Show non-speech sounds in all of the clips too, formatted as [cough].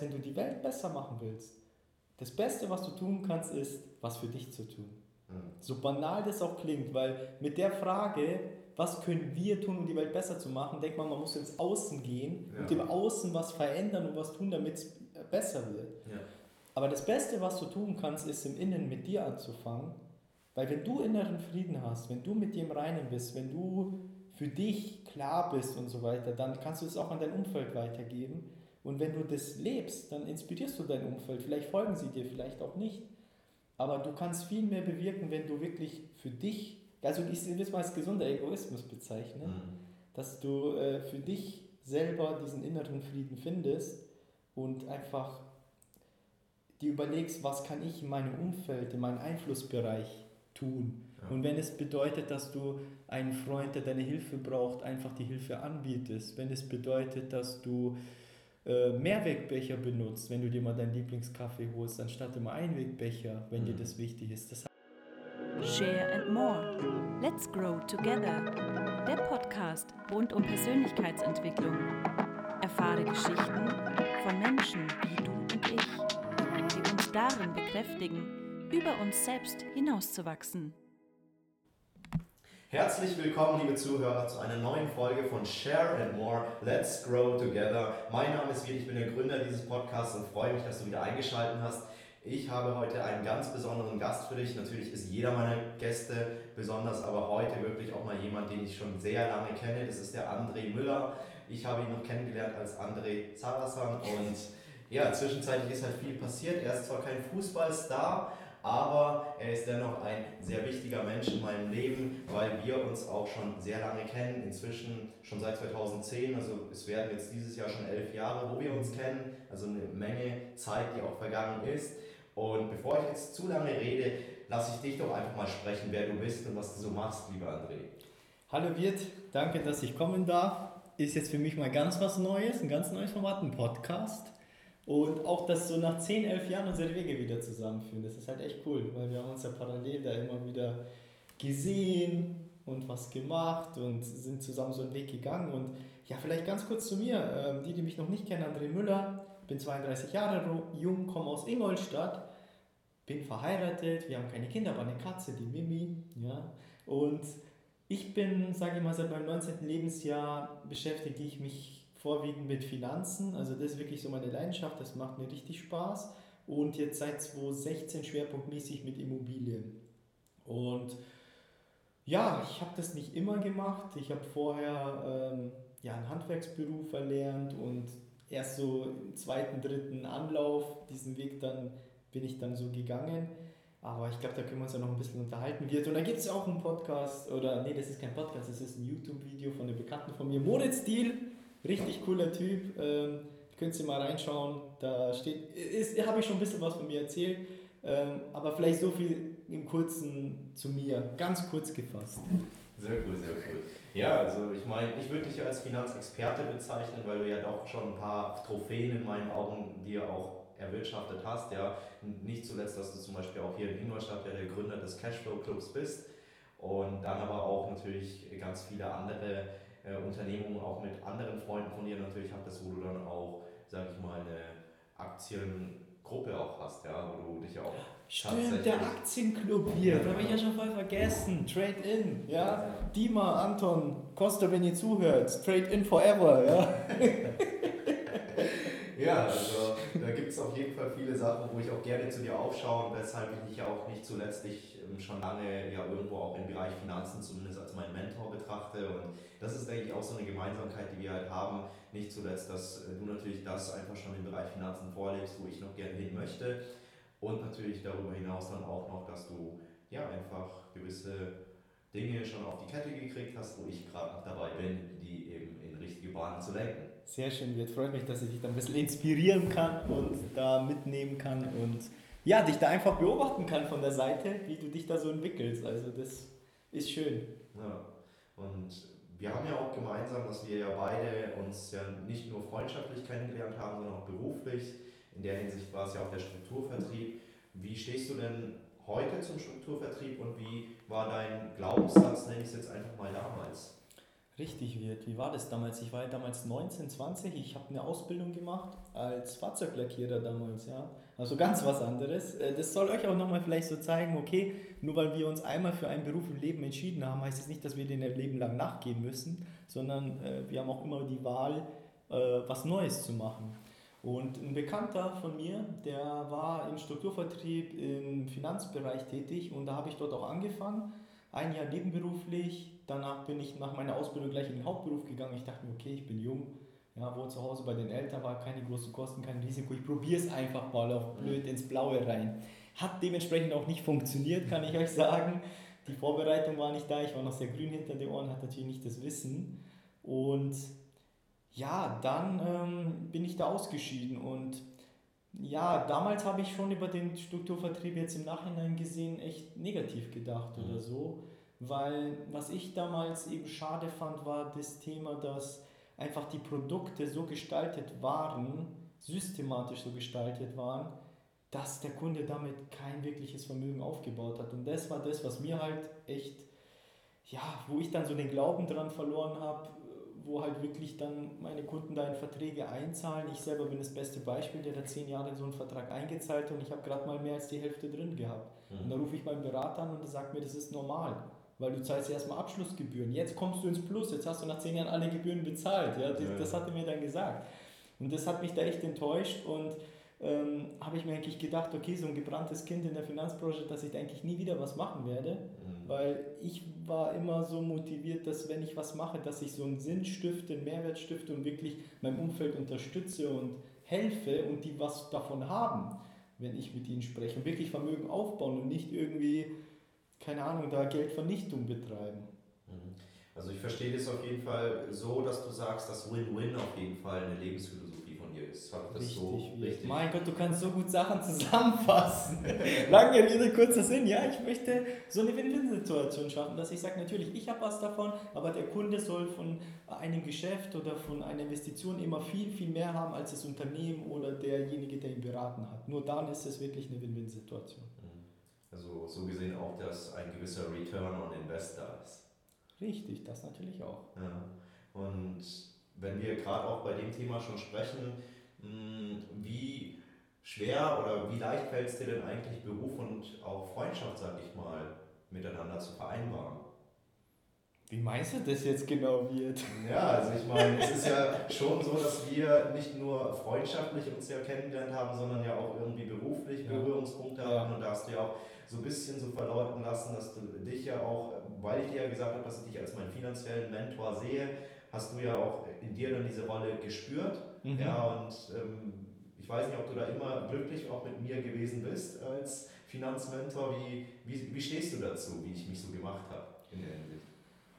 Wenn du die Welt besser machen willst, das Beste, was du tun kannst, ist, was für dich zu tun. Mhm. So banal das auch klingt, weil mit der Frage, was können wir tun, um die Welt besser zu machen, denkt man, man muss ins Außen gehen ja. und im Außen was verändern und was tun, damit es besser wird. Ja. Aber das Beste, was du tun kannst, ist im Innen mit dir anzufangen. Weil wenn du inneren Frieden hast, wenn du mit dir im Reinen bist, wenn du für dich klar bist und so weiter, dann kannst du es auch an dein Umfeld weitergeben. Und wenn du das lebst, dann inspirierst du dein Umfeld. Vielleicht folgen sie dir, vielleicht auch nicht. Aber du kannst viel mehr bewirken, wenn du wirklich für dich, also ich will es mal als gesunder Egoismus bezeichnen, mhm. dass du äh, für dich selber diesen inneren Frieden findest und einfach dir überlegst, was kann ich in meinem Umfeld, in meinem Einflussbereich tun. Ja. Und wenn es bedeutet, dass du einen Freund, der deine Hilfe braucht, einfach die Hilfe anbietest, wenn es bedeutet, dass du äh, Mehrwegbecher benutzt, wenn du dir mal deinen Lieblingskaffee holst, anstatt immer Einwegbecher, wenn mhm. dir das wichtig ist. Das Share and More. Let's Grow Together. Der Podcast rund um Persönlichkeitsentwicklung. Erfahre Geschichten von Menschen wie du und ich, die uns darin bekräftigen, über uns selbst hinauszuwachsen. Herzlich willkommen, liebe Zuhörer, zu einer neuen Folge von Share and More. Let's Grow Together. Mein Name ist Wied, ich bin der Gründer dieses Podcasts und freue mich, dass du wieder eingeschaltet hast. Ich habe heute einen ganz besonderen Gast für dich. Natürlich ist jeder meiner Gäste besonders, aber heute wirklich auch mal jemand, den ich schon sehr lange kenne. Das ist der André Müller. Ich habe ihn noch kennengelernt als André Zarasan und ja, zwischenzeitlich ist halt viel passiert. Er ist zwar kein Fußballstar, aber er ist dennoch ein sehr wichtiger Mensch in meinem Leben, weil wir uns auch schon sehr lange kennen, inzwischen schon seit 2010, also es werden jetzt dieses Jahr schon elf Jahre, wo wir uns kennen, also eine Menge Zeit, die auch vergangen ist. Und bevor ich jetzt zu lange rede, lasse ich dich doch einfach mal sprechen, wer du bist und was du so machst, lieber André. Hallo Wirt, danke, dass ich kommen darf. Ist jetzt für mich mal ganz was Neues, ein ganz neues Format, ein Podcast. Und auch, dass so nach 10, 11 Jahren unsere Wege wieder zusammenführen, das ist halt echt cool, weil wir haben uns ja parallel da immer wieder gesehen und was gemacht und sind zusammen so einen Weg gegangen. Und ja, vielleicht ganz kurz zu mir, ähm, die, die mich noch nicht kennen, André Müller, bin 32 Jahre jung, komme aus Ingolstadt, bin verheiratet, wir haben keine Kinder, aber eine Katze, die Mimi, ja. Und ich bin, sage ich mal, seit meinem 19. Lebensjahr beschäftige ich mich vorwiegend mit Finanzen. Also das ist wirklich so meine Leidenschaft, das macht mir richtig Spaß. Und jetzt seit 2016 schwerpunktmäßig mit Immobilien. Und ja, ich habe das nicht immer gemacht. Ich habe vorher ähm, ja, einen Handwerksberuf erlernt und erst so im zweiten, dritten Anlauf, diesen Weg dann bin ich dann so gegangen. Aber ich glaube, da können wir uns ja noch ein bisschen unterhalten. Wird. Und da gibt es auch einen Podcast, oder nee, das ist kein Podcast, das ist ein YouTube-Video von einem Bekannten von mir, Moritz Diel Richtig cooler Typ. Ähm, könnt ihr mal reinschauen. Da steht, ist, habe ich schon ein bisschen was von mir erzählt. Ähm, aber vielleicht so viel im Kurzen zu mir, ganz kurz gefasst. Sehr cool, sehr cool. Ja, also ich meine, ich würde dich als Finanzexperte bezeichnen, weil du ja doch schon ein paar Trophäen in meinen Augen dir auch erwirtschaftet hast. Ja, nicht zuletzt, dass du zum Beispiel auch hier in Ingolstadt der Gründer des Cashflow Clubs bist und dann aber auch natürlich ganz viele andere äh, Unternehmungen auch mit anderen Freunden von dir natürlich hattest, wo du dann auch, sag ich mal, eine Aktiengruppe auch hast, ja, wo du dich ja auch Stimmt, der Aktienklub hier, ja, da habe ich ja schon voll vergessen. Trade In, ja. ja. Dima, Anton, Costa, wenn ihr zuhört, Trade In Forever, ja. [laughs] ja, also gibt es auf jeden Fall viele Sachen, wo ich auch gerne zu dir aufschaue und weshalb ich dich auch nicht zuletzt dich ähm, schon lange ja irgendwo auch im Bereich Finanzen zumindest als meinen Mentor betrachte und das ist, denke ich, auch so eine Gemeinsamkeit, die wir halt haben. Nicht zuletzt, dass äh, du natürlich das einfach schon im Bereich Finanzen vorlebst, wo ich noch gerne hin möchte. Und natürlich darüber hinaus dann auch noch, dass du ja einfach gewisse Dinge schon auf die Kette gekriegt hast, wo ich gerade noch dabei bin, die eben in richtige Bahnen zu lenken. Sehr schön, wird freut mich, dass ich dich da ein bisschen inspirieren kann und da mitnehmen kann und ja, dich da einfach beobachten kann von der Seite, wie du dich da so entwickelst. Also das ist schön. Ja, und wir haben ja auch gemeinsam, dass wir ja beide uns ja nicht nur freundschaftlich kennengelernt haben, sondern auch beruflich. In der Hinsicht war es ja auch der Strukturvertrieb. Wie stehst du denn heute zum Strukturvertrieb und wie war dein Glaubenssatz, nenne ich es jetzt einfach mal damals? Richtig wird. Wie war das damals? Ich war ja damals 19, 20, ich habe eine Ausbildung gemacht als Fahrzeuglackierer damals, ja. Also ganz was anderes. Äh, das soll euch auch nochmal vielleicht so zeigen, okay, nur weil wir uns einmal für einen Beruf im Leben entschieden haben, heißt es das nicht, dass wir den Leben lang nachgehen müssen, sondern äh, wir haben auch immer die Wahl, äh, was Neues zu machen. Und ein Bekannter von mir, der war im Strukturvertrieb im Finanzbereich tätig und da habe ich dort auch angefangen, ein Jahr nebenberuflich. Danach bin ich nach meiner Ausbildung gleich in den Hauptberuf gegangen. Ich dachte mir, okay, ich bin jung, ja, wo zu Hause bei den Eltern war, keine großen Kosten, kein Risiko. Ich probiere es einfach mal auf blöd ins Blaue rein. Hat dementsprechend auch nicht funktioniert, kann ich euch sagen. Die Vorbereitung war nicht da, ich war noch sehr grün hinter den Ohren, hatte natürlich nicht das Wissen. Und ja, dann ähm, bin ich da ausgeschieden und ja, damals habe ich schon über den Strukturvertrieb jetzt im Nachhinein gesehen echt negativ gedacht mhm. oder so, weil was ich damals eben schade fand, war das Thema, dass einfach die Produkte so gestaltet waren, systematisch so gestaltet waren, dass der Kunde damit kein wirkliches Vermögen aufgebaut hat. Und das war das, was mir halt echt, ja, wo ich dann so den Glauben dran verloren habe, wo halt wirklich dann meine Kunden da in Verträge einzahlen. Ich selber bin das beste Beispiel, der da zehn Jahre in so einen Vertrag eingezahlt hat und ich habe gerade mal mehr als die Hälfte drin gehabt. Mhm. Und da rufe ich meinen Berater an und der sagt mir, das ist normal, weil du zahlst ja erstmal Abschlussgebühren. Jetzt kommst du ins Plus, jetzt hast du nach zehn Jahren alle Gebühren bezahlt. Ja, das, ja. das hat er mir dann gesagt. Und das hat mich da echt enttäuscht und ähm, habe ich mir eigentlich gedacht, okay, so ein gebranntes Kind in der Finanzbranche, dass ich da eigentlich nie wieder was machen werde, mhm. weil ich war immer so motiviert, dass wenn ich was mache, dass ich so einen Sinn stifte, einen Mehrwert stifte und wirklich mein Umfeld unterstütze und helfe und die was davon haben, wenn ich mit ihnen spreche und wirklich Vermögen aufbauen und nicht irgendwie, keine Ahnung, da Geldvernichtung betreiben. Mhm. Also ich verstehe das auf jeden Fall so, dass du sagst, dass Win-Win auf jeden Fall eine Lebensphilosophie ist. Habe das richtig, so richtig? Mein Gott, du kannst so gut Sachen zusammenfassen. [laughs] Lange Rede, kurzer Sinn. Ja, ich möchte so eine Win-Win-Situation schaffen, dass ich sage, natürlich, ich habe was davon, aber der Kunde soll von einem Geschäft oder von einer Investition immer viel, viel mehr haben als das Unternehmen oder derjenige, der ihn beraten hat. Nur dann ist es wirklich eine Win-Win-Situation. Mhm. Also so gesehen auch, dass ein gewisser Return on Invest da ist. Richtig, das natürlich auch. Ja. Und wenn wir gerade auch bei dem Thema schon sprechen, wie schwer oder wie leicht fällt es dir denn eigentlich, Beruf und auch Freundschaft, sag ich mal, miteinander zu vereinbaren? Wie meinst du das jetzt genau wird? Ja, also ich meine, es ist ja schon so, dass wir nicht nur freundschaftlich uns ja kennengelernt haben, sondern ja auch irgendwie beruflich Berührungspunkte ja. haben und da hast du ja auch so ein bisschen so verlauten lassen, dass du dich ja auch, weil ich dir ja gesagt habe, dass ich dich als meinen finanziellen Mentor sehe, hast du ja auch in dir dann diese Rolle gespürt. Mhm. Ja, und ähm, ich weiß nicht, ob du da immer glücklich auch mit mir gewesen bist als Finanzmentor. Wie, wie, wie stehst du dazu, wie ich mich so gemacht habe in der Hinsicht?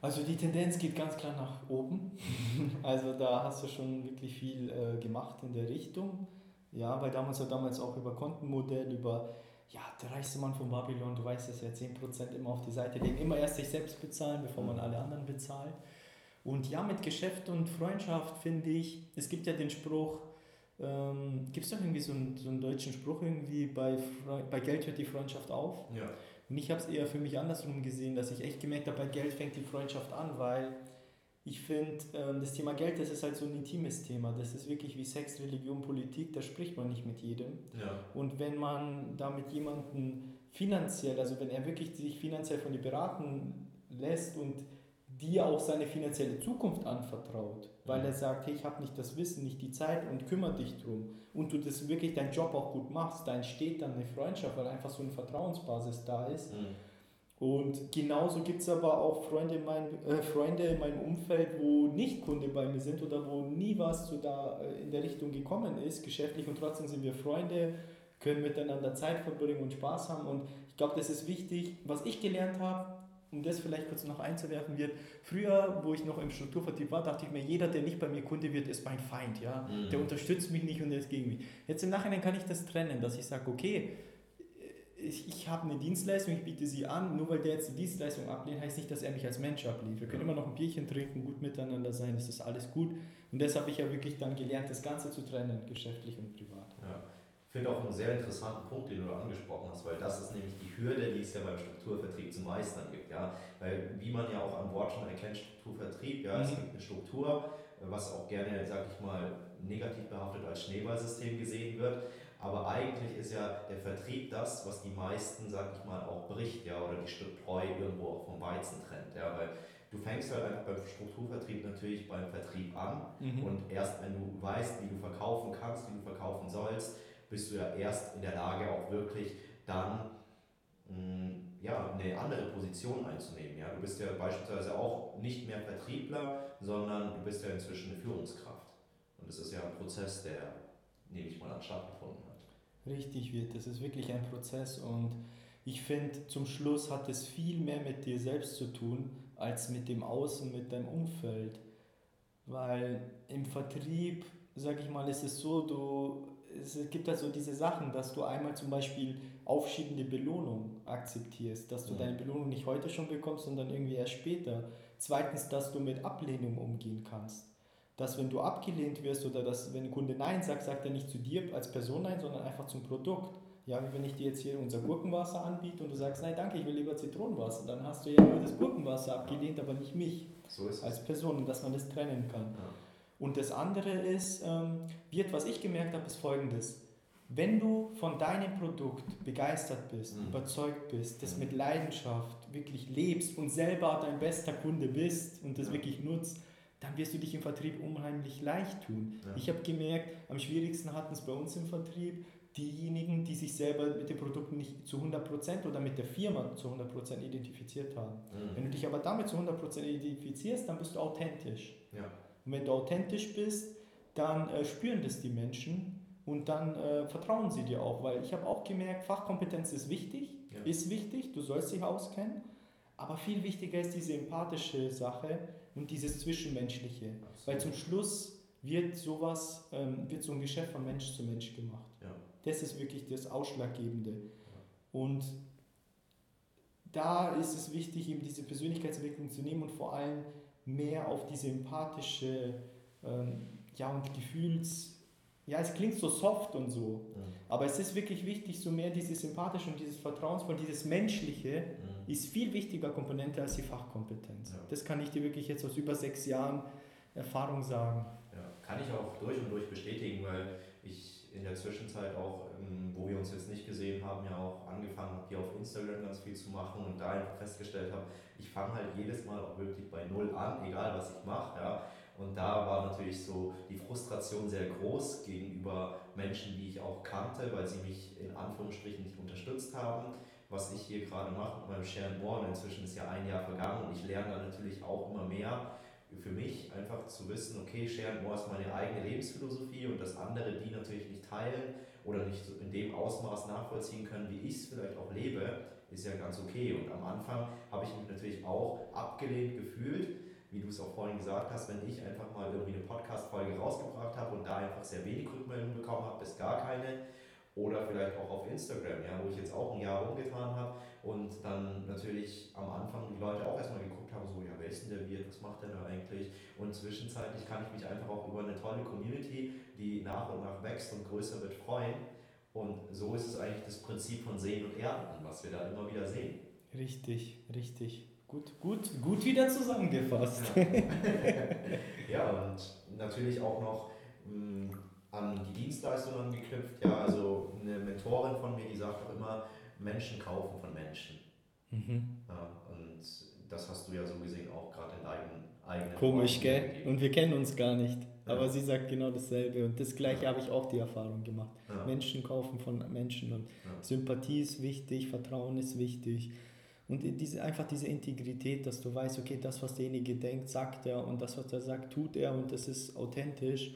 Also die Tendenz geht ganz klar nach oben. [laughs] Also da hast du schon wirklich viel äh, gemacht in der Richtung. Ja, weil damals ja damals auch über Kontenmodell, über ja, der reichste Mann von Babylon, du weißt es ja, 10% immer auf die Seite legen, immer erst sich selbst bezahlen, bevor man mhm. alle anderen bezahlt. Und ja, mit Geschäft und Freundschaft finde ich, es gibt ja den Spruch, ähm, gibt es doch irgendwie so einen, so einen deutschen Spruch irgendwie, bei, bei Geld hört die Freundschaft auf. Ja. Und ich habe es eher für mich andersrum gesehen, dass ich echt gemerkt habe, bei Geld fängt die Freundschaft an, weil ich finde, ähm, das Thema Geld, das ist halt so ein intimes Thema. Das ist wirklich wie Sex, Religion, Politik, da spricht man nicht mit jedem. Ja. Und wenn man da mit jemandem finanziell, also wenn er wirklich sich finanziell von dir beraten lässt und dir auch seine finanzielle Zukunft anvertraut, weil er sagt, hey, ich habe nicht das Wissen, nicht die Zeit und kümmere dich drum und du das wirklich deinen Job auch gut machst, da entsteht dann eine Freundschaft, weil einfach so eine Vertrauensbasis da ist. Mhm. Und genauso gibt es aber auch Freunde in, mein, äh, Freunde in meinem Umfeld, wo nicht Kunde bei mir sind oder wo nie was so da äh, in der Richtung gekommen ist, geschäftlich und trotzdem sind wir Freunde, können miteinander Zeit verbringen und Spaß haben. Und ich glaube, das ist wichtig. Was ich gelernt habe, um das vielleicht kurz noch einzuwerfen wird, früher, wo ich noch im Strukturvertrieb war, dachte ich mir, jeder, der nicht bei mir Kunde wird, ist mein Feind. Ja? Mhm. Der unterstützt mich nicht und der ist gegen mich. Jetzt im Nachhinein kann ich das trennen, dass ich sage, okay, ich, ich habe eine Dienstleistung, ich biete sie an, nur weil der jetzt die Dienstleistung ablehnt, heißt nicht, dass er mich als Mensch ablehnt. Wir können immer noch ein Bierchen trinken, gut miteinander sein, das ist alles gut. Und das habe ich ja wirklich dann gelernt, das Ganze zu trennen, geschäftlich und privat. Ja. Finde auch einen sehr interessanten Punkt, den du angesprochen hast, weil das ist nämlich die Hürde, die es ja beim Strukturvertrieb zu meistern gibt. Ja? Weil wie man ja auch am Wort schon erkennt, Strukturvertrieb, ja, mhm. es gibt eine Struktur, was auch gerne, sag ich mal, negativ behaftet als Schneeballsystem gesehen wird. Aber eigentlich ist ja der Vertrieb das, was die meisten, sag ich mal, auch bricht, ja, oder die Spreu irgendwo auch vom Weizen trennt. Ja, weil du fängst halt einfach beim Strukturvertrieb natürlich beim Vertrieb an mhm. und erst wenn du weißt, wie du verkaufen kannst, wie du verkaufen sollst, bist du ja erst in der Lage, auch wirklich dann mm, ja, eine andere Position einzunehmen. Ja? Du bist ja beispielsweise auch nicht mehr Vertriebler, sondern du bist ja inzwischen eine Führungskraft. Und das ist ja ein Prozess, der, nehme ich mal an, stattgefunden hat. Richtig wird, das ist wirklich ein Prozess und ich finde, zum Schluss hat es viel mehr mit dir selbst zu tun, als mit dem Außen, mit deinem Umfeld. Weil im Vertrieb, sag ich mal, ist es so, du, es gibt also diese Sachen, dass du einmal zum Beispiel aufschiebende Belohnung akzeptierst, dass du ja. deine Belohnung nicht heute schon bekommst, sondern irgendwie erst später. Zweitens, dass du mit Ablehnung umgehen kannst dass wenn du abgelehnt wirst oder dass wenn ein Kunde Nein sagt, sagt er nicht zu dir als Person Nein, sondern einfach zum Produkt. Ja, wie wenn ich dir jetzt hier unser Gurkenwasser anbiete und du sagst, nein, danke, ich will lieber Zitronenwasser, dann hast du ja nur das Gurkenwasser abgelehnt, aber nicht mich so als Person dass man das trennen kann. Ja. Und das andere ist, ähm, wird, was ich gemerkt habe, ist folgendes. Wenn du von deinem Produkt begeistert bist, mhm. überzeugt bist, das mit Leidenschaft wirklich lebst und selber dein bester Kunde bist und das ja. wirklich nutzt, dann wirst du dich im Vertrieb unheimlich leicht tun. Ja. Ich habe gemerkt, am schwierigsten hatten es bei uns im Vertrieb diejenigen, die sich selber mit den Produkten nicht zu 100% oder mit der Firma zu 100% identifiziert haben. Mhm. Wenn du dich aber damit zu 100% identifizierst, dann bist du authentisch. Ja. Und wenn du authentisch bist, dann äh, spüren das die Menschen und dann äh, vertrauen sie dir auch, weil ich habe auch gemerkt, Fachkompetenz ist wichtig, ja. ist wichtig, du sollst dich auskennen, aber viel wichtiger ist diese empathische Sache, und dieses Zwischenmenschliche. Absolut. Weil zum Schluss wird sowas, ähm, wird so ein Geschäft von Mensch zu Mensch gemacht. Ja. Das ist wirklich das Ausschlaggebende. Ja. Und da ist es wichtig, eben diese Persönlichkeitsentwicklung zu nehmen und vor allem mehr auf diese empathische ähm, ja, und Gefühls, ja, es klingt so soft und so, ja. aber es ist wirklich wichtig, so mehr dieses Sympathische und dieses Vertrauensvoll, dieses Menschliche mhm. ist viel wichtiger Komponente als die Fachkompetenz. Ja. Das kann ich dir wirklich jetzt aus über sechs Jahren Erfahrung sagen. Ja, kann ich auch durch und durch bestätigen, weil ich in der Zwischenzeit auch, ähm, wo wir uns jetzt nicht gesehen haben, ja auch angefangen habe, hier auf Instagram ganz viel zu machen und da einfach festgestellt habe, ich fange halt jedes Mal auch wirklich bei Null an, egal was ich mache. Ja. Und da war natürlich so die Frustration sehr groß gegenüber Menschen, die ich auch kannte, weil sie mich in Anführungsstrichen nicht unterstützt haben. Was ich hier gerade mache mit meinem Sharon More, inzwischen ist ja ein Jahr vergangen und ich lerne da natürlich auch immer mehr für mich einfach zu wissen, okay, Sharon More ist meine eigene Lebensphilosophie und dass andere die natürlich nicht teilen oder nicht in dem Ausmaß nachvollziehen können, wie ich es vielleicht auch lebe, ist ja ganz okay. Und am Anfang habe ich mich natürlich auch abgelehnt gefühlt wie du es auch vorhin gesagt hast, wenn ich einfach mal irgendwie eine Podcast-Folge rausgebracht habe und da einfach sehr wenig Rückmeldungen bekommen habe, bis gar keine, oder vielleicht auch auf Instagram, ja, wo ich jetzt auch ein Jahr rumgetan habe und dann natürlich am Anfang die Leute auch erstmal geguckt haben, so, ja, wer ist denn der Wirt, was macht der da eigentlich? Und zwischenzeitlich kann ich mich einfach auch über eine tolle Community, die nach und nach wächst und größer wird, freuen. Und so ist es eigentlich das Prinzip von Sehen und Ernten, was wir da immer wieder sehen. Richtig, richtig. Gut, gut, gut wieder zusammengefasst. Ja, [laughs] ja und natürlich auch noch hm, an die Dienstleistung angeknüpft. Ja, also eine Mentorin von mir, die sagt auch immer, Menschen kaufen von Menschen. Mhm. Ja, und das hast du ja so gesehen auch gerade in deinen eigenen. Komisch, Worten gell? Gegeben. Und wir kennen uns gar nicht. Ja. Aber sie sagt genau dasselbe. Und das Gleiche ja. habe ich auch die Erfahrung gemacht. Menschen kaufen von Menschen. Und Sympathie ist wichtig, Vertrauen ist wichtig. Und diese, einfach diese Integrität, dass du weißt, okay, das, was derjenige denkt, sagt er und das, was er sagt, tut er und das ist authentisch.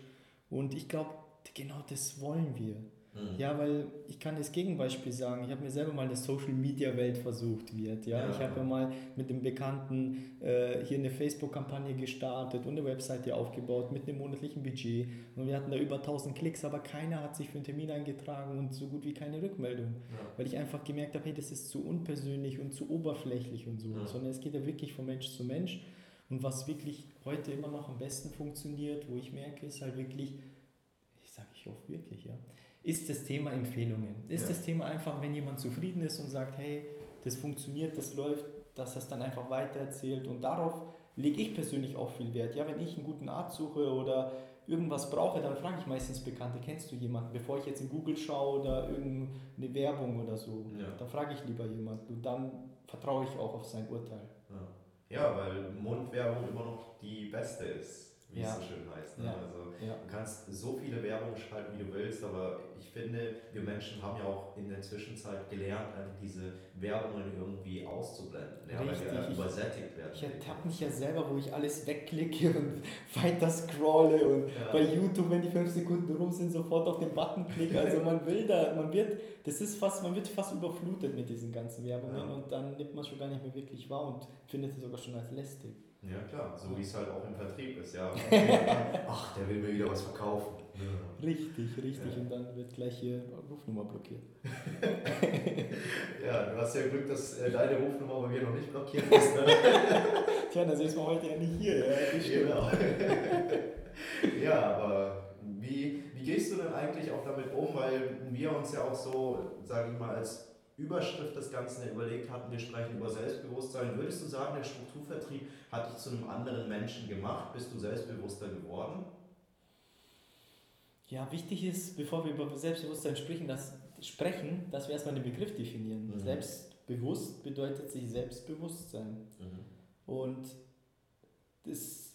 Und ich glaube, genau das wollen wir. Mhm. Ja, weil ich kann das Gegenbeispiel sagen. Ich habe mir selber mal eine Social Media Welt versucht wird. Ja, ja. ich habe ja mal mit dem Bekannten äh, hier eine Facebook-Kampagne gestartet und eine Webseite aufgebaut mit einem monatlichen Budget. Und wir hatten da über 1000 Klicks, aber keiner hat sich für einen Termin eingetragen und so gut wie keine Rückmeldung. Ja. Weil ich einfach gemerkt habe, hey, das ist zu unpersönlich und zu oberflächlich und so. Ja. Sondern es geht ja wirklich von Mensch zu Mensch. Und was wirklich heute immer noch am besten funktioniert, wo ich merke, ist halt wirklich, ich sage ich hoffe wirklich, ja, ist das Thema Empfehlungen. Ist Ja. das Thema einfach, wenn jemand zufrieden ist und sagt, hey, das funktioniert, das läuft, dass er es dann einfach weitererzählt. Und darauf lege ich persönlich auch viel Wert. Ja, wenn ich einen guten Arzt suche oder irgendwas brauche, dann frage ich meistens Bekannte, kennst du jemanden, bevor ich jetzt in Google schaue oder irgendeine Werbung oder so. Ja. Dann frage ich lieber jemanden und dann vertraue ich auch auf sein Urteil. Ja. ja, weil Mundwerbung immer noch die beste ist, wie Ja. es so schön heißt. Ne? Also. Du kannst so viele Werbung schalten, wie du willst, aber ich finde, wir Menschen haben ja auch in der Zwischenzeit gelernt, diese Werbungen irgendwie auszublenden, ja, weil Richtig, wir ich- übersättigt werden. Ich ertappe mich ja selber, wo ich alles wegklicke und [laughs] weiter scrolle und Ja. bei YouTube, wenn die fünf Sekunden rum sind, sofort auf den Button klicke. Also man will da, man wird, das ist fast, man wird fast überflutet mit diesen ganzen Werbungen Ja. und dann nimmt man es schon gar nicht mehr wirklich wahr und findet es sogar schon als lästig. Ja klar, so wie es halt auch im Vertrieb ist. Ja. [laughs] Ach, der will mir wieder was verkaufen. Ja. Richtig, richtig. Ja. Und dann wird gleich hier Rufnummer blockiert. [laughs] Ja, du hast ja Glück, dass äh, deine Rufnummer bei mir noch nicht blockiert ist. Ne? [laughs] Tja, dann ist man heute ja nicht hier. Ja, genau. [laughs] ja, aber wie, wie gehst du denn eigentlich auch damit um? Weil wir uns ja auch so, sage ich mal, als Überschrift des Ganzen überlegt hatten, wir sprechen über Selbstbewusstsein. Würdest du sagen, der Strukturvertrieb hat dich zu einem anderen Menschen gemacht? Bist du selbstbewusster geworden? Ja, wichtig ist, bevor wir über Selbstbewusstsein sprechen, dass, sprechen, dass wir erstmal den Begriff definieren. Mhm. Selbstbewusst bedeutet sich Selbstbewusstsein. Und das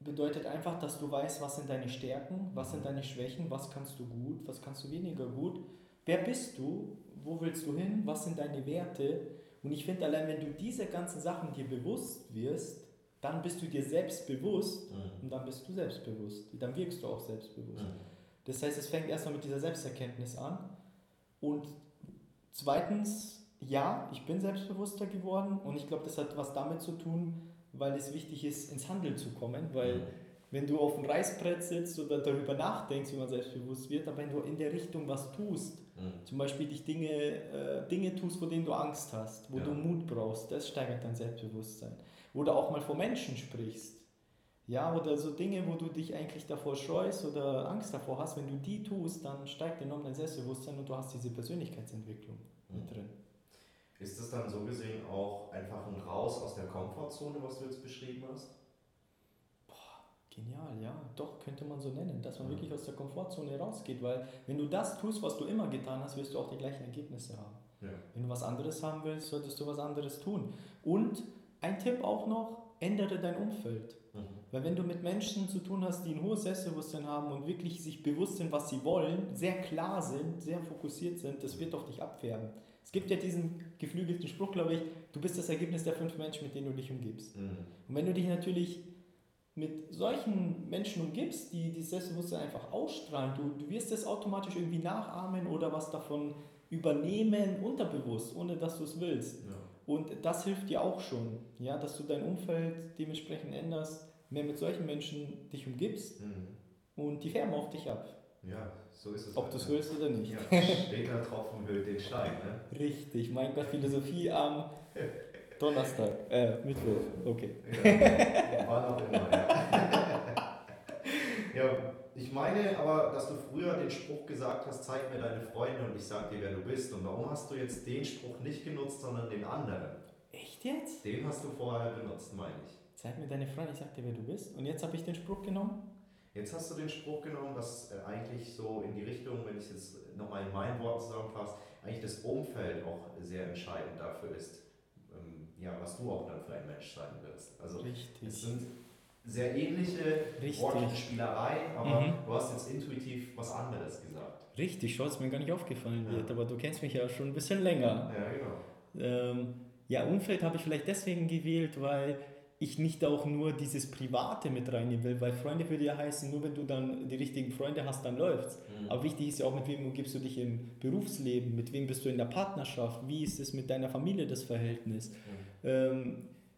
bedeutet einfach, dass du weißt, was sind deine Stärken, was sind deine Schwächen, was kannst du gut, was kannst du weniger gut. Wer bist du? Wo willst du hin? Was sind deine Werte? Und ich finde, allein wenn du diese ganzen Sachen dir bewusst wirst, dann bist du dir selbstbewusst und dann bist du selbstbewusst. Dann wirkst du auch selbstbewusst. Das heißt, es fängt erstmal mit dieser Selbsterkenntnis an. Und zweitens, ja, ich bin selbstbewusster geworden und ich glaube, das hat was damit zu tun, weil es wichtig ist, ins Handeln zu kommen, weil wenn du auf dem Reißbrett sitzt oder darüber nachdenkst, wie man selbstbewusst wird, aber wenn du in der Richtung was tust, zum Beispiel dich Dinge, äh, Dinge tust, vor denen du Angst hast, wo Ja. du Mut brauchst, das steigert dein Selbstbewusstsein. Oder auch mal vor Menschen sprichst. Ja, oder so Dinge, wo du dich eigentlich davor scheust oder Angst davor hast, wenn du die tust, dann steigt enorm dein Selbstbewusstsein und du hast diese Persönlichkeitsentwicklung mit drin. Ist das dann so gesehen auch einfach ein Raus aus der Komfortzone, was du jetzt beschrieben hast? Genial, ja, doch, könnte man so nennen, dass man Ja. wirklich aus der Komfortzone rausgeht, weil wenn du das tust, was du immer getan hast, wirst du auch die gleichen Ergebnisse haben. Ja. Wenn du was anderes haben willst, solltest du was anderes tun. Und ein Tipp auch noch, ändere dein Umfeld. Weil wenn du mit Menschen zu tun hast, die ein hohes Selbstbewusstsein haben und wirklich sich bewusst sind, was sie wollen, sehr klar sind, sehr fokussiert sind, das wird auf dich abfärben. Es gibt ja diesen geflügelten Spruch, glaube ich, du bist das Ergebnis der fünf Menschen, mit denen du dich umgibst. Mhm. Und wenn du dich natürlich mit solchen Menschen umgibst, die dieses Selbstbewusstsein einfach ausstrahlen, du, du wirst es automatisch irgendwie nachahmen oder was davon übernehmen, unterbewusst, ohne dass du es willst. Ja. Und das hilft dir auch schon, ja, dass du dein Umfeld dementsprechend änderst, mehr mit solchen Menschen dich umgibst Mhm. und die färben auf dich ab. ja, so ist es. Ob halt, du es ne? willst oder nicht. Ja, [laughs] steter Tropfen hüllt den Stein, ne? Richtig, mein Gott, Philosophie am [laughs] Donnerstag, äh, Mittwoch, okay. Ja, wann auch immer, ja. [laughs] ja. Ich meine aber, dass du früher den Spruch gesagt hast, zeig mir deine Freunde und ich sag dir, wer du bist. Und warum hast du jetzt den Spruch nicht genutzt, sondern den anderen? Echt jetzt? Den hast du vorher benutzt, meine ich. Zeig mir deine Freunde, ich sag dir, wer du bist. Und jetzt habe ich den Spruch genommen. Jetzt hast du den Spruch genommen, was äh, eigentlich so in die Richtung, wenn ich es jetzt nochmal in meinen Worten zusammenfasse, eigentlich das Umfeld auch sehr entscheidend dafür ist, ähm, ja, was du auch dann für ein Mensch sein wirst. Also es Richtig. sind sehr ähnliche Richtig. Wortspielereien, aber Mhm. du hast jetzt intuitiv was anderes gesagt. Richtig, schau, es mir gar nicht aufgefallen Ja. wird, aber du kennst mich ja schon ein bisschen länger. Ja, genau. Ähm, ja, Umfeld habe ich vielleicht deswegen gewählt, weil ich nicht auch nur dieses Private mit reinnehmen will, weil Freunde würde ja heißen, nur wenn du dann die richtigen Freunde hast, dann läuft's. Mhm. Aber wichtig ist ja auch, mit wem umgibst du dich im Berufsleben, mit wem bist du in der Partnerschaft, wie ist es mit deiner Familie das Verhältnis, Mhm. ähm,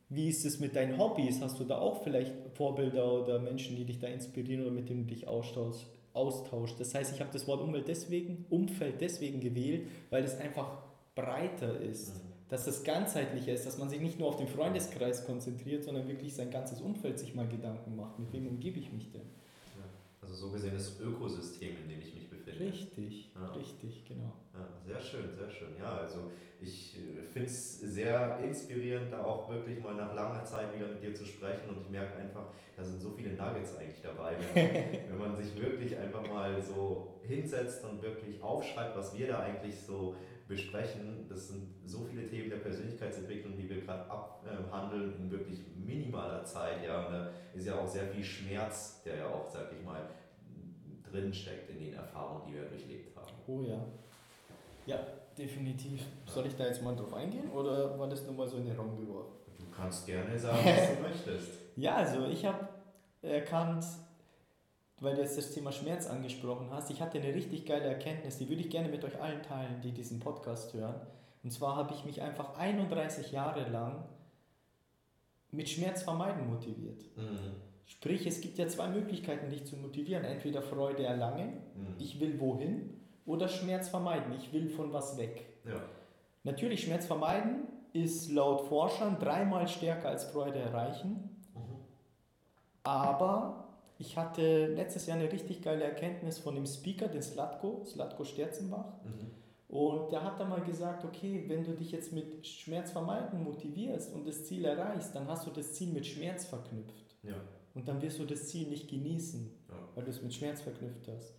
wie ist es mit deinen Hobbys, hast du da auch vielleicht Vorbilder oder Menschen, die dich da inspirieren oder mit denen du dich austauschst. austauschst. Das heißt, ich habe das Wort Umwelt deswegen, Umfeld deswegen gewählt, weil es einfach breiter ist Mhm. dass das ganzheitlicher ist, dass man sich nicht nur auf den Freundeskreis konzentriert, sondern wirklich sein ganzes Umfeld sich mal Gedanken macht. Mit wem umgebe ich mich denn? Also so gesehen das Ökosystem, in dem ich mich Richtig, Ja. richtig, genau. Ja, sehr schön, sehr schön. Ja, also ich finde es sehr inspirierend, da auch wirklich mal nach langer Zeit wieder mit dir zu sprechen und ich merke einfach, da sind so viele Nuggets eigentlich dabei, wenn man, [laughs] wenn man sich wirklich einfach mal so hinsetzt und wirklich aufschreibt, was wir da eigentlich so besprechen. Das sind so viele Themen der Persönlichkeitsentwicklung, die wir gerade abhandeln in wirklich minimaler Zeit. Ja, und da ist ja auch sehr viel Schmerz, der ja auch, sag ich mal, drin steckt in den Erfahrungen, die wir durchlebt haben. Oh ja. Ja, definitiv. Soll ich da jetzt mal drauf eingehen oder war das nur mal so in den Raum geworfen? Du kannst gerne sagen, was du [laughs] möchtest. Ja, also ich habe erkannt, weil du jetzt das Thema Schmerz angesprochen hast, ich hatte eine richtig geile Erkenntnis, die würde ich gerne mit euch allen teilen, die diesen Podcast hören. Und zwar habe ich mich einfach 31 Jahre lang mit Schmerz vermeiden motiviert. Mhm. Sprich, es gibt ja zwei Möglichkeiten, dich zu motivieren. Entweder Freude erlangen, Mhm. ich will wohin, oder Schmerz vermeiden, ich will von was weg. Ja. Natürlich, Schmerz vermeiden ist laut Forschern dreimal stärker als Freude erreichen. Mhm. Aber ich hatte letztes Jahr eine richtig geile Erkenntnis von dem Speaker, den Slatko, Slatko Sterzenbach. Mhm. Und der hat dann mal gesagt, okay, wenn du dich jetzt mit Schmerz vermeiden motivierst und das Ziel erreichst, dann hast du das Ziel mit Schmerz verknüpft. Ja. Und dann wirst du das Ziel nicht genießen, Ja. weil du es mit Schmerz verknüpft hast.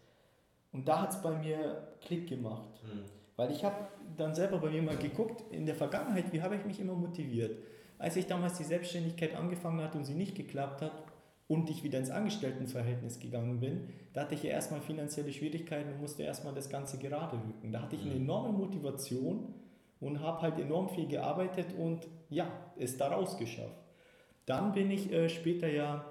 Und da hat es bei mir Klick gemacht. Mhm. Weil ich habe dann selber bei mir mal geguckt, in der Vergangenheit, wie habe ich mich immer motiviert. Als ich damals die Selbstständigkeit angefangen hatte und sie nicht geklappt hat und ich wieder ins Angestelltenverhältnis gegangen bin, da hatte ich ja erstmal finanzielle Schwierigkeiten und musste erstmal das Ganze gerade rücken. Da hatte ich eine Mhm. enorme Motivation und habe halt enorm viel gearbeitet und ja, es daraus geschafft. Dann bin ich äh, später ja,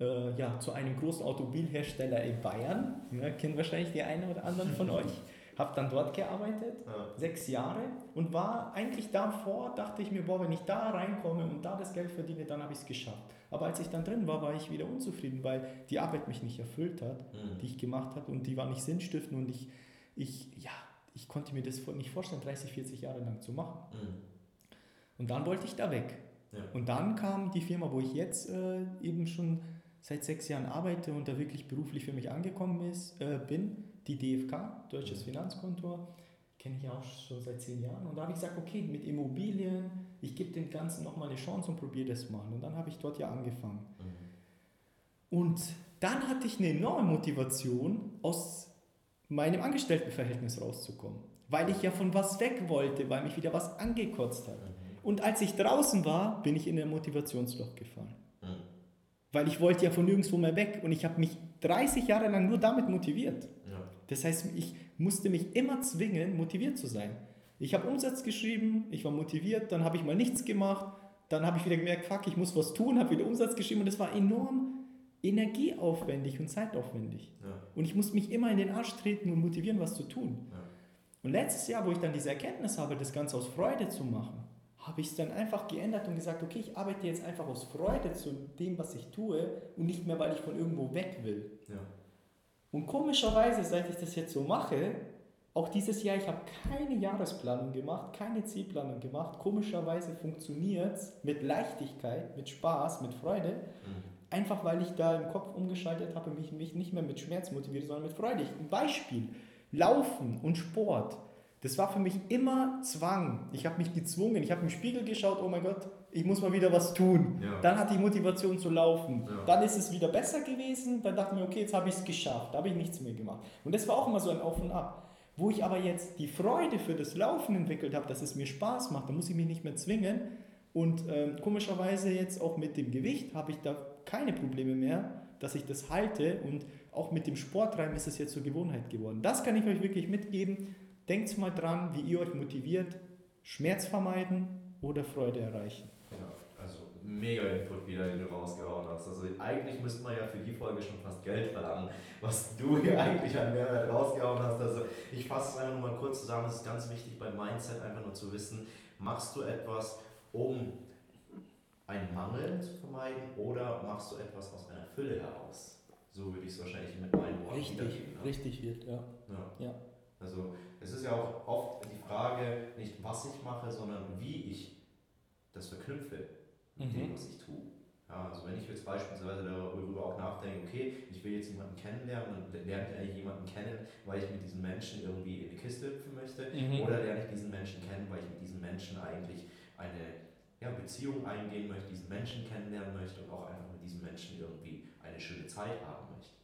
äh, ja zu einem großen Automobilhersteller in Bayern, ja, kennen wahrscheinlich die einen oder anderen von [laughs] euch, habe dann dort gearbeitet Ja. sechs Jahre und war eigentlich davor, dachte ich mir, boah, wenn ich da reinkomme und da das Geld verdiene, dann habe ich es geschafft. Aber als ich dann drin war, war ich wieder unzufrieden, weil die Arbeit mich nicht erfüllt hat, Mhm. die ich gemacht habe und die war nicht sinnstiftend und ich, ich, ja, ich konnte mir das nicht vorstellen, 30, 40 Jahre lang zu machen. Mhm. Und dann wollte ich da weg. Ja. Und dann kam die Firma, wo ich jetzt äh, eben schon seit sechs Jahren arbeite und da wirklich beruflich für mich angekommen ist, äh, bin, die DFK, Deutsches Mhm. Finanzkontor, kenne ich ja auch schon seit zehn Jahren. Und da habe ich gesagt, okay, mit Immobilien, ich gebe dem Ganzen nochmal eine Chance und probiere das mal. Und dann habe ich dort ja angefangen. Mhm. Und dann hatte ich eine enorme Motivation, aus meinem Angestelltenverhältnis rauszukommen. Weil ich ja von was weg wollte, weil mich wieder was angekotzt hat. Mhm. Und als ich draußen war, bin ich in ein Motivationsloch gefallen. Weil ich wollte ja von nirgendwo mehr weg und ich habe mich 30 Jahre lang nur damit motiviert. Ja. Das heißt, ich musste mich immer zwingen, motiviert zu sein. Ich habe Umsatz geschrieben, ich war motiviert, dann habe ich mal nichts gemacht, dann habe ich wieder gemerkt, fuck, ich muss was tun, habe wieder Umsatz geschrieben und das war enorm energieaufwendig und zeitaufwendig. Ja. Und ich musste mich immer in den Arsch treten und motivieren, was zu tun. Ja. Und letztes Jahr, wo ich dann diese Erkenntnis habe, das Ganze aus Freude zu machen, habe ich es dann einfach geändert und gesagt, okay, ich arbeite jetzt einfach aus Freude zu dem, was ich tue und nicht mehr, weil ich von irgendwo weg will. Ja. Und komischerweise, seit ich das jetzt so mache, auch dieses Jahr, ich habe keine Jahresplanung gemacht, keine Zielplanung gemacht. Komischerweise funktioniert es mit Leichtigkeit, mit Spaß, mit Freude. Mhm. Einfach weil ich da im Kopf umgeschaltet habe, mich, mich nicht mehr mit Schmerz motiviert, sondern mit Freude. Ein Beispiel: Laufen und Sport. Das war für mich immer Zwang. Ich habe mich gezwungen. Ich habe im Spiegel geschaut, oh mein Gott, ich muss mal wieder was tun. Ja. Dann hatte ich Motivation zu laufen. Ja. Dann ist es wieder besser gewesen. Dann dachte ich mir, okay, jetzt habe ich es geschafft. Da habe ich nichts mehr gemacht. Und das war auch immer so ein Auf und Ab. Wo ich aber jetzt die Freude für das Laufen entwickelt habe, dass es mir Spaß macht, da muss ich mich nicht mehr zwingen. Und ähm, komischerweise jetzt auch mit dem Gewicht habe ich da keine Probleme mehr, dass ich das halte. Und auch mit dem Sporttreiben ist es jetzt zur Gewohnheit geworden. Das kann ich euch wirklich mitgeben. Denkt mal dran, wie ihr euch motiviert. Schmerz vermeiden oder Freude erreichen. Ja, also mega Input wieder, den du rausgehauen hast. Also eigentlich müsste man ja für die Folge schon fast Geld verlangen, was du hier eigentlich an Mehrwert rausgehauen hast. Also ich fasse es einfach nur mal kurz zusammen. Es ist ganz wichtig beim Mindset einfach nur zu wissen, machst du etwas, um einen Mangel zu vermeiden oder machst du etwas aus einer Fülle heraus? So würde ich es wahrscheinlich mit meinen Worten wiedergeben. ne? richtig wird, ja. Ja. Ja. Also es ist ja auch oft die Frage, nicht was ich mache, sondern wie ich das verknüpfe mit Mhm. dem, was ich tue. Ja, also wenn ich jetzt beispielsweise darüber auch nachdenke, okay, ich will jetzt jemanden kennenlernen und lerne ich eigentlich jemanden kennen, weil ich mit diesen Menschen irgendwie in die Kiste hüpfen möchte, mhm. oder lerne ich diesen Menschen kennen, weil ich mit diesen Menschen eigentlich eine ja, Beziehung eingehen möchte, diesen Menschen kennenlernen möchte und auch einfach mit diesen Menschen irgendwie eine schöne Zeit haben möchte.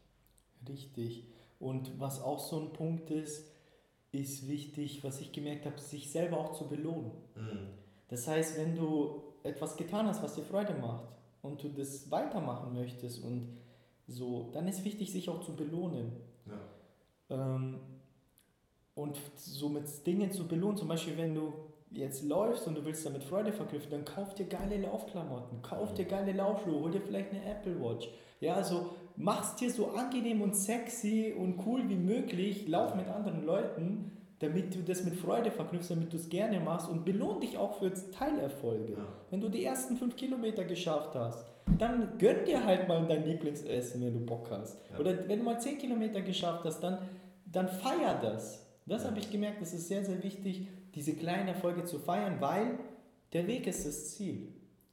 Richtig. Und was auch so ein Punkt ist, ist wichtig, was ich gemerkt habe, sich selber auch zu belohnen. Mhm. Das heißt, wenn du etwas getan hast, was dir Freude macht und du das weitermachen möchtest und so, dann ist wichtig, sich auch zu belohnen. Ja. Ähm, und so mit Dingen zu belohnen, zum Beispiel wenn du jetzt läufst und du willst damit Freude verknüpfen, dann kauf dir geile Laufklamotten, kauf dir geile Laufschuhe, hol dir vielleicht eine Apple Watch. Ja, also mach's dir so angenehm und sexy und cool wie möglich, lauf mit anderen Leuten, damit du das mit Freude verknüpfst, damit du es gerne machst und belohn dich auch für Teilerfolge. Ja. Wenn du die ersten fünf Kilometer geschafft hast, dann gönn dir halt mal dein Lieblingsessen, wenn du Bock hast. Ja. Oder wenn du mal zehn Kilometer geschafft hast, dann, dann feier das. Das ja. habe ich gemerkt, das ist sehr, sehr wichtig, diese kleinen Erfolge zu feiern, weil der Weg ist das Ziel.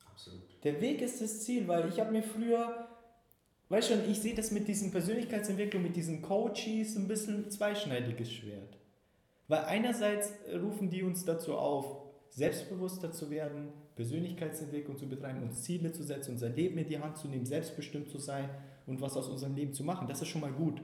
Absolut. Der Weg ist das Ziel, weil ich habe mir früher, weißt schon, ich sehe das mit diesen Persönlichkeitsentwicklung, mit diesen Coaches ein bisschen zweischneidiges Schwert. Weil einerseits rufen die uns dazu auf, selbstbewusster zu werden, Persönlichkeitsentwicklung zu betreiben, uns Ziele zu setzen, unser Leben in die Hand zu nehmen, selbstbestimmt zu sein und was aus unserem Leben zu machen. Das ist schon mal gut.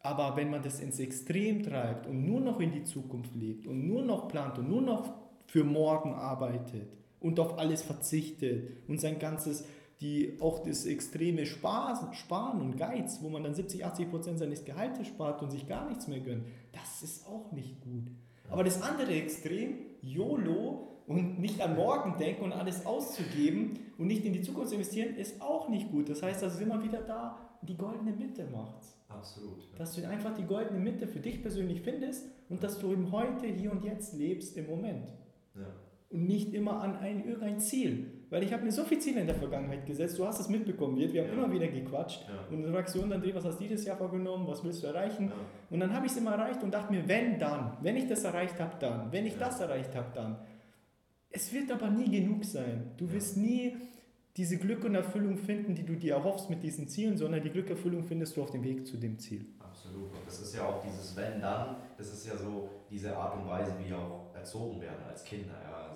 Aber wenn man das ins Extrem treibt und nur noch in die Zukunft lebt und nur noch plant und nur noch für morgen arbeitet und auf alles verzichtet und sein ganzes, die, auch das extreme Sparen, Sparen und Geiz, wo man dann 70, 80 Prozent seines Gehaltes spart und sich gar nichts mehr gönnt, das ist auch nicht gut. Aber das andere Extrem, YOLO und nicht an morgen denken und alles auszugeben und nicht in die Zukunft investieren, ist auch nicht gut. Das heißt, also sind wir wieder da, die goldene Mitte macht's. Absolut. Ja. Dass du einfach die goldene Mitte für dich persönlich findest und dass du im Heute, hier und jetzt lebst im Moment. Ja. Und nicht immer an ein irgendein Ziel. Weil ich habe mir so viele Ziele in der Vergangenheit gesetzt, du hast es mitbekommen, wir haben ja. immer wieder gequatscht. Ja. Und Reaktion dann, was hast du dieses Jahr vorgenommen, was willst du erreichen? Und dann habe ich es immer erreicht und dachte mir, wenn dann, wenn ich das erreicht habe, dann, wenn ich das erreicht habe, dann. Es wird aber nie genug sein. Du wirst nie diese Glück und Erfüllung finden, die du dir erhoffst mit diesen Zielen, sondern die Glück und Erfüllung findest du auf dem Weg zu dem Ziel. Absolut. Und das ist ja auch dieses Wenn dann, das ist ja so diese Art und Weise, wie wir auch erzogen werden als Kinder. Ja?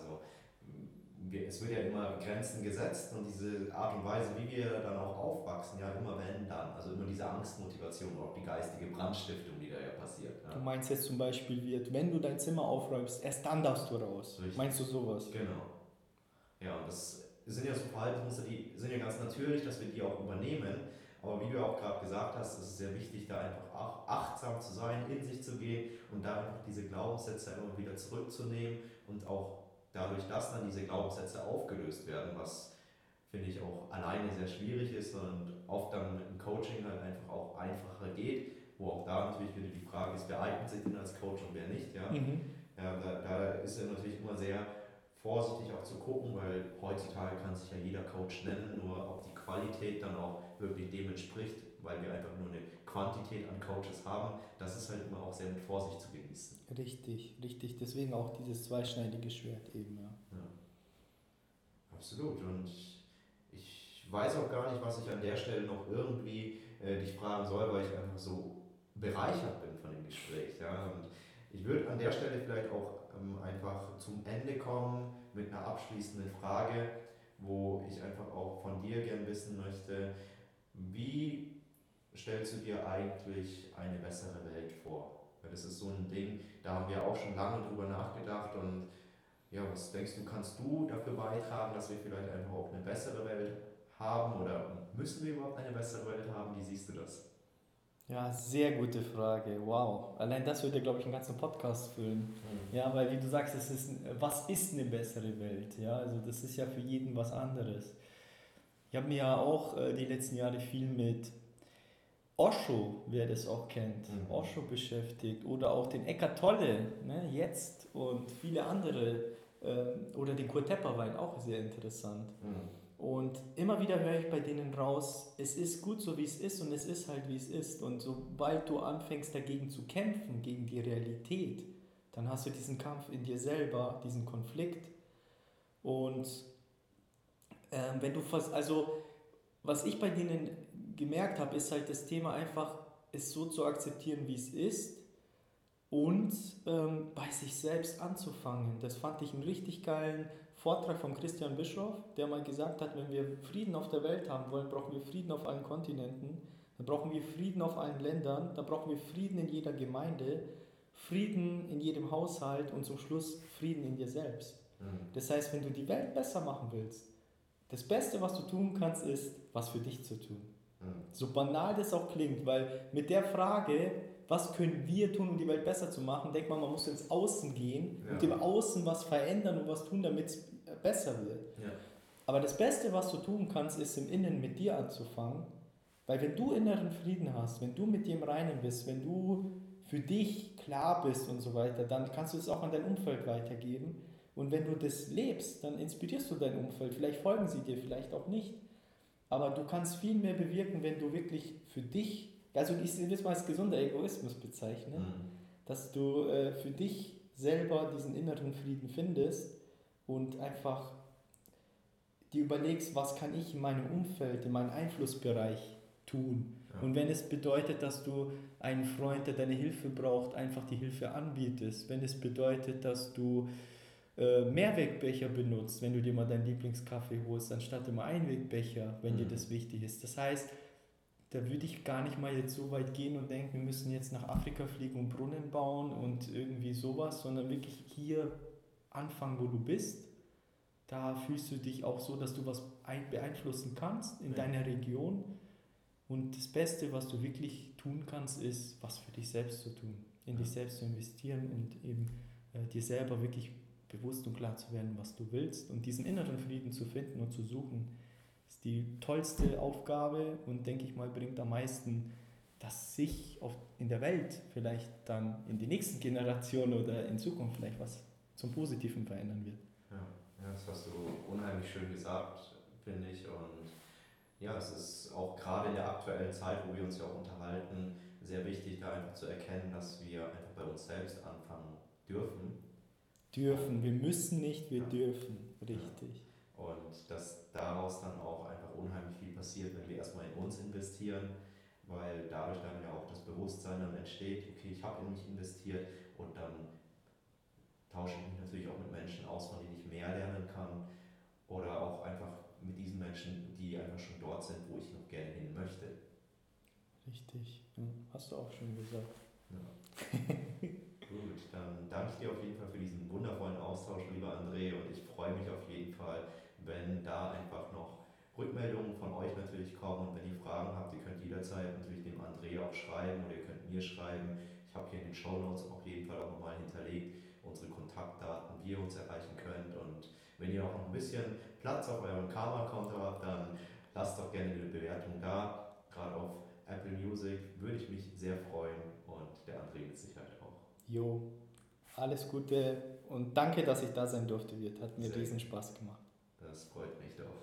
Es wird ja immer Grenzen gesetzt und diese Art und Weise, wie wir dann auch aufwachsen, ja immer wenn dann. Also immer diese Angstmotivation oder auch die geistige Brandstiftung, die da ja passiert. Ja? Du meinst jetzt zum Beispiel, wird, wenn du dein Zimmer aufräumst, erst dann darfst du raus. Richtig. Meinst du sowas? Genau. Ja, und das sind ja so Verhaltensmuster, die sind ja ganz natürlich, dass wir die auch übernehmen. Aber wie du auch gerade gesagt hast, ist es sehr wichtig, da einfach achtsam zu sein, in sich zu gehen und da einfach diese Glaubenssätze immer wieder zurückzunehmen und auch dadurch, dass dann diese Glaubenssätze aufgelöst werden, was finde ich auch alleine sehr schwierig ist und oft dann mit dem Coaching halt einfach auch einfacher geht, wo auch da natürlich wieder die Frage ist, wer eignet sich denn als Coach und wer nicht. Ja? Mhm. ja da, da ist ja natürlich immer sehr vorsichtig auch zu gucken, weil heutzutage kann sich ja jeder Coach nennen, nur ob die Qualität dann auch wirklich dem entspricht, weil wir einfach nur eine Quantität an Coaches haben, das ist halt immer auch sehr mit Vorsicht zu genießen. Richtig, richtig. Deswegen auch dieses zweischneidige Schwert eben, ja. ja. Absolut. Und ich weiß auch gar nicht, was ich an der Stelle noch irgendwie äh, dich fragen soll, weil ich einfach so bereichert bin von dem Gespräch. Ja? Und ich würde an der Stelle vielleicht auch ähm, einfach zum Ende kommen mit einer abschließenden Frage, wo ich einfach auch von dir gern wissen möchte, wie stellst du dir eigentlich eine bessere Welt vor? Weil das ist so ein Ding, da haben wir auch schon lange drüber nachgedacht und ja, was denkst du, kannst du dafür beitragen, dass wir vielleicht einfach auch eine bessere Welt haben oder müssen wir überhaupt eine bessere Welt haben? Wie siehst du das? Ja, sehr gute Frage. Wow. Allein das würde, glaube ich, einen ganzen Podcast füllen. Mhm. Ja, weil wie du sagst, es ist, was ist eine bessere Welt? Ja, also das ist ja für jeden was anderes. Ich habe mir ja auch äh, die letzten Jahre viel mit Osho, wer das auch kennt, mhm. Osho beschäftigt oder auch den Eckart Tolle, ne, jetzt und viele andere äh, oder den Kurt Tepperwein, auch sehr interessant. Mhm. Und immer wieder höre ich bei denen raus, es ist gut so, wie es ist und es ist halt, wie es ist. Und sobald du anfängst dagegen zu kämpfen, gegen die Realität, dann hast du diesen Kampf in dir selber, diesen Konflikt. Und Ähm, wenn du fast, also was ich bei denen gemerkt habe, ist halt das Thema einfach, es so zu akzeptieren, wie es ist und ähm, bei sich selbst anzufangen. Das fand ich einen richtig geilen Vortrag von Christian Bischof, der mal gesagt hat, wenn wir Frieden auf der Welt haben wollen, brauchen wir Frieden auf allen Kontinenten, dann brauchen wir Frieden auf allen Ländern, dann brauchen wir Frieden in jeder Gemeinde, Frieden in jedem Haushalt und zum Schluss Frieden in dir selbst. Mhm. Das heißt, wenn du die Welt besser machen willst, das Beste, was du tun kannst, ist, was für dich zu tun. So banal das auch klingt, weil mit der Frage, was können wir tun, um die Welt besser zu machen, denkt man, man muss ins Außen gehen ja. und im Außen was verändern und was tun, damit es besser wird. Ja. Aber das Beste, was du tun kannst, ist im Innen mit dir anzufangen, weil wenn du inneren Frieden hast, wenn du mit dir im Reinen bist, wenn du für dich klar bist und so weiter, dann kannst du es auch an dein Umfeld weitergeben und wenn du das lebst, dann inspirierst du dein Umfeld. Vielleicht folgen sie dir, vielleicht auch nicht. Aber du kannst viel mehr bewirken, wenn du wirklich für dich, also ich will es mal als gesunder Egoismus bezeichnen, mhm. dass du äh, für dich selber diesen inneren Frieden findest und einfach dir überlegst, was kann ich in meinem Umfeld, in meinem Einflussbereich tun. Ja. Und wenn es bedeutet, dass du einen Freund, der deine Hilfe braucht, einfach die Hilfe anbietest, wenn es bedeutet, dass du äh, Mehrwegbecher benutzt, wenn du dir mal deinen Lieblingskaffee holst, anstatt immer Einwegbecher, wenn mhm. dir das wichtig ist. Das heißt, da würde ich gar nicht mal jetzt so weit gehen und denken, wir müssen jetzt nach Afrika fliegen und Brunnen bauen und irgendwie sowas, sondern wirklich hier anfangen, wo du bist. Da fühlst du dich auch so, dass du was beeinflussen kannst in ja. deiner Region. Und das Beste, was du wirklich tun kannst, ist, was für dich selbst zu tun, in ja. dich selbst zu investieren und eben äh, dir selber wirklich bewusst und klar zu werden, was du willst und diesen inneren Frieden zu finden und zu suchen, ist die tollste Aufgabe und denke ich mal bringt am meisten, dass sich in der Welt vielleicht dann in die nächsten Generationen oder in Zukunft vielleicht was zum Positiven verändern wird. Ja, ja das hast du unheimlich schön gesagt, finde ich. Und ja, es ist auch gerade in der aktuellen Zeit, wo wir uns ja auch unterhalten, sehr wichtig, da einfach zu erkennen, dass wir einfach bei uns selbst anfangen dürfen Dürfen, wir müssen nicht, wir dürfen, richtig. Und dass daraus dann auch einfach unheimlich viel passiert, wenn wir erstmal in uns investieren, weil dadurch dann ja auch das Bewusstsein dann entsteht, okay, ich habe in mich investiert und dann tausche ich mich natürlich auch mit Menschen aus, von denen ich mehr lernen kann oder auch einfach mit diesen Menschen, die einfach schon dort sind, wo ich noch gerne hin möchte. Richtig, hast du auch schon gesagt. Ja. [laughs] Dann danke ich dir auf jeden Fall für diesen wundervollen Austausch, lieber André, und ich freue mich auf jeden Fall, wenn da einfach noch Rückmeldungen von euch natürlich kommen. Und wenn ihr Fragen habt, ihr könnt jederzeit natürlich dem André auch schreiben oder ihr könnt mir schreiben. Ich habe hier in den Show Notes auf jeden Fall auch nochmal hinterlegt unsere Kontaktdaten, wie ihr uns erreichen könnt. Und wenn ihr auch noch ein bisschen Platz auf eurem Karma-Konto habt, dann lasst doch gerne eine Bewertung da. Gerade auf Apple Music würde ich mich sehr freuen. Und der André mit Sicherheit Jo, alles Gute und danke, dass ich da sein durfte, Wirt. Hat mir Sehr riesen Spaß gemacht. Das freut mich doch.